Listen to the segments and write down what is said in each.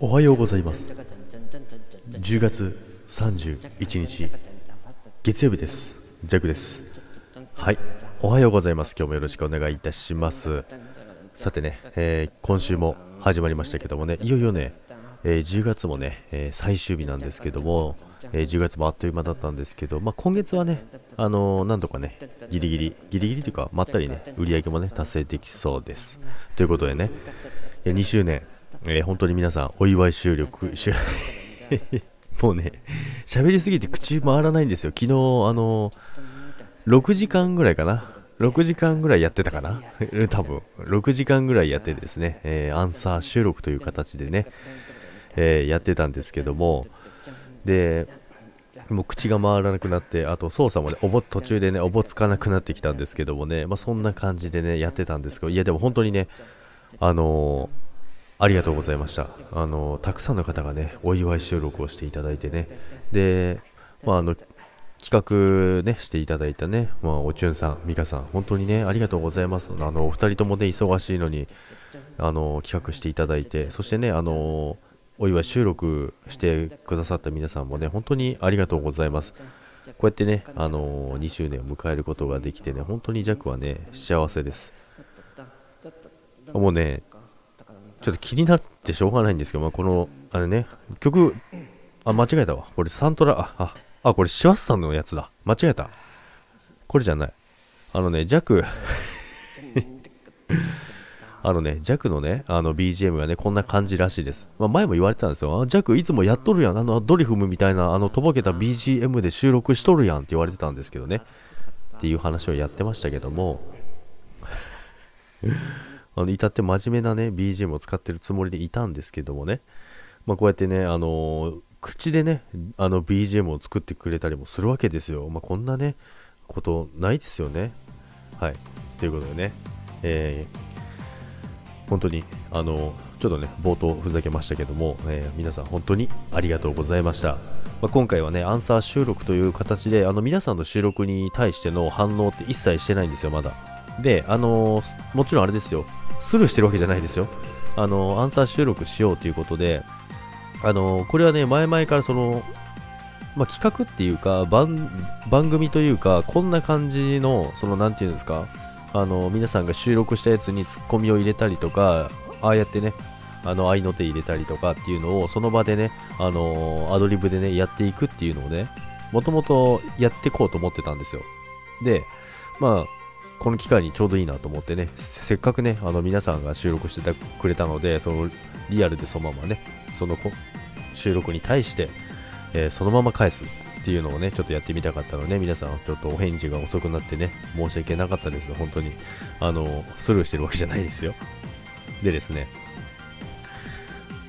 おはようございます。10月31日月曜日です。ジャックです。はい。おはようございます。今日もよろしくお願いいたします。さてね、えー今週も始まりましたけどもねいよいよね、えー10月もね、えー最終日なんですけども、えー10月もあっという間だったんですけど、まあ、今月はね、あのーなんとかねギリギリギリギリというかまったりね売り上げもね達成できそうです。ということでねえ2周年、えー本当に皆さんお祝い収録収 もうね喋りすぎて口回らないんですよ。昨日あのー6時間ぐらいかな。6時間ぐらいやってたかな。多分。6時間ぐらいやってですね、えーアンサー収録という形でね、えーやってたんですけども。でもう口が回らなくなってあと操作もねおぼ途中でねおぼつかなくなってきたんですけどもね、まあ、そんな感じでねやってたんですけど。いやでも本当にねあのーありがとうございました。あのたくさんの方がね、お祝い収録をしていただいてね、で、まあ、あの企画ね、していただいたね、まあ、おちゅんさん、みかさん、本当にね、ありがとうございます。あのお二人ともね、忙しいのに、あの企画していただいて、そしてね、あのお祝い収録してくださった皆さんもね、本当にありがとうございます。こうやってね、あの2周年を迎えることができてね、本当にジャックはね、幸せです。もうね、ちょっと気になってしょうがないんですけど、まあ、この、あれね、曲、あ、間違えたわ。これサントラ、あ、あ、あ、これシワスタンのやつだ。間違えた。これじゃない。あのね、ジャク、あのね、ジャクのね、あの BGM はね、こんな感じらしいです。まあ、前も言われてたんですよ。あジャクいつもやっとるやん。あのドリフムみたいな、あのとぼけた BGM で収録しとるやんって言われてたんですけどね。っていう話をやってましたけども、あの至って真面目なね BGM を使ってるつもりでいたんですけどもね、まあ、こうやってね、あのー口でねあの BGM を作ってくれたりもするわけですよ、まあ、こんなねことないですよね。はい。ということでね、えー本当にあのちょっとね冒頭ふざけましたけども、えー皆さん本当にありがとうございました、まあ、今回はねアンサー収録という形であの皆さんの収録に対しての反応って一切してないんですよまだ。であのーもちろんあれですよ。スルーしてるわけじゃないですよ。あのーアンサー収録しようということであのーこれはね前々からそのまあ、企画っていうか番番組というかこんな感じのそのなんていうんですかあの皆さんが収録したやつにツッコミを入れたりとかああやってねあの合いの手入れたりとかっていうのをその場でねあのアドリブでねやっていくっていうのをねもともとやっていこうと思ってたんですよ。でまあこの機会にちょうどいいなと思ってねせっかくねあの皆さんが収録してくれたのでそのリアルでそのままねそのこ収録に対してえーそのまま返すっていうのをね、ちょっとやってみたかったので、皆さんちょっとお返事が遅くなってね、申し訳なかったです。本当に。あの、スルーしてるわけじゃないですよ。でですね、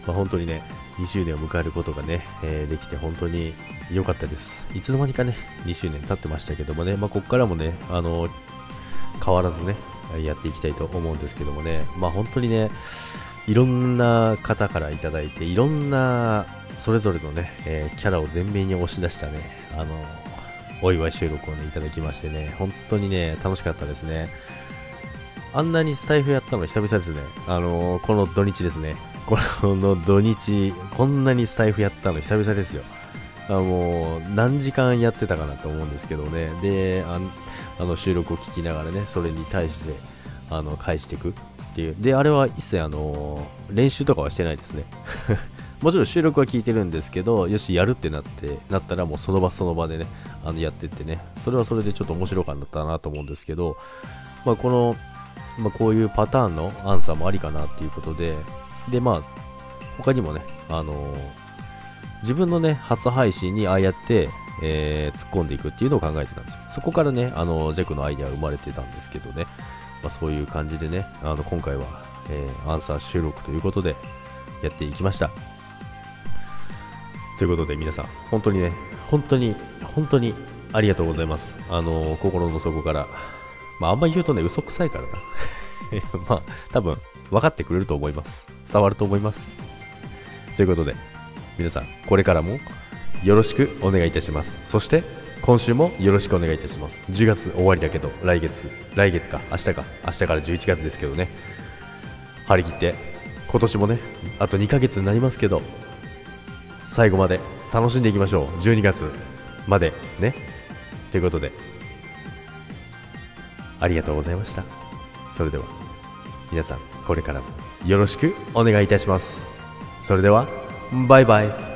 まあ、本当にね、2周年を迎えることがね、えーできて本当に良かったです。いつの間にかね、2周年経ってましたけどもね、まあ、ここからもね、あの、変わらずね、やっていきたいと思うんですけどもね、まあ本当にね、いろんな方からいただいて、いろんなそれぞれのね、えーキャラを前面に押し出したね、あの、お祝い収録をね、いただきましてね、本当にね、楽しかったですね。あんなにスタイフやったの久々ですね。あのこの土日ですね。この土日、こんなにスタイフやったの久々ですよ。あもう、何時間やってたかなと思うんですけどね。で、ああの収録を聞きながらね、それに対して、あの、返していくっていう。で、あれは一切あの練習とかはしてないですね。もちろん収録は聞いてるんですけど、よし、やるってなって、なったらもうその場その場でね、あのやってってね、それはそれでちょっと面白かったなと思うんですけど、まあ、この、まあ、こういうパターンのアンサーもありかなっていうことで、で、まあ、他にもね、あの自分のね、初配信にああやって、えー突っ込んでいくっていうのを考えてたんですよ。そこからね、あの、ジェクのアイデア生まれてたんですけどね、まあ、そういう感じでね、あの、今回は、えーアンサー収録ということで、やっていきました。ということで皆さん、本当にね、本当に、本当にありがとうございます。あの、心の底から。まあ、あんまり言うとね、嘘くさいからな。まあ、多分、分かってくれると思います。伝わると思います。ということで、皆さん、これからもよろしくお願いいたします。そして、今週もよろしくお願いいたします。10月終わりだけど、来月、来月か、明日か、明日から11月ですけどね、張り切って今年もねあと2ヶ月になりますけど最後まで楽しんでいきましょう。12月までね。ということでありがとうございました。それでは皆さんこれからもよろしくお願いいたします。それではバイバイ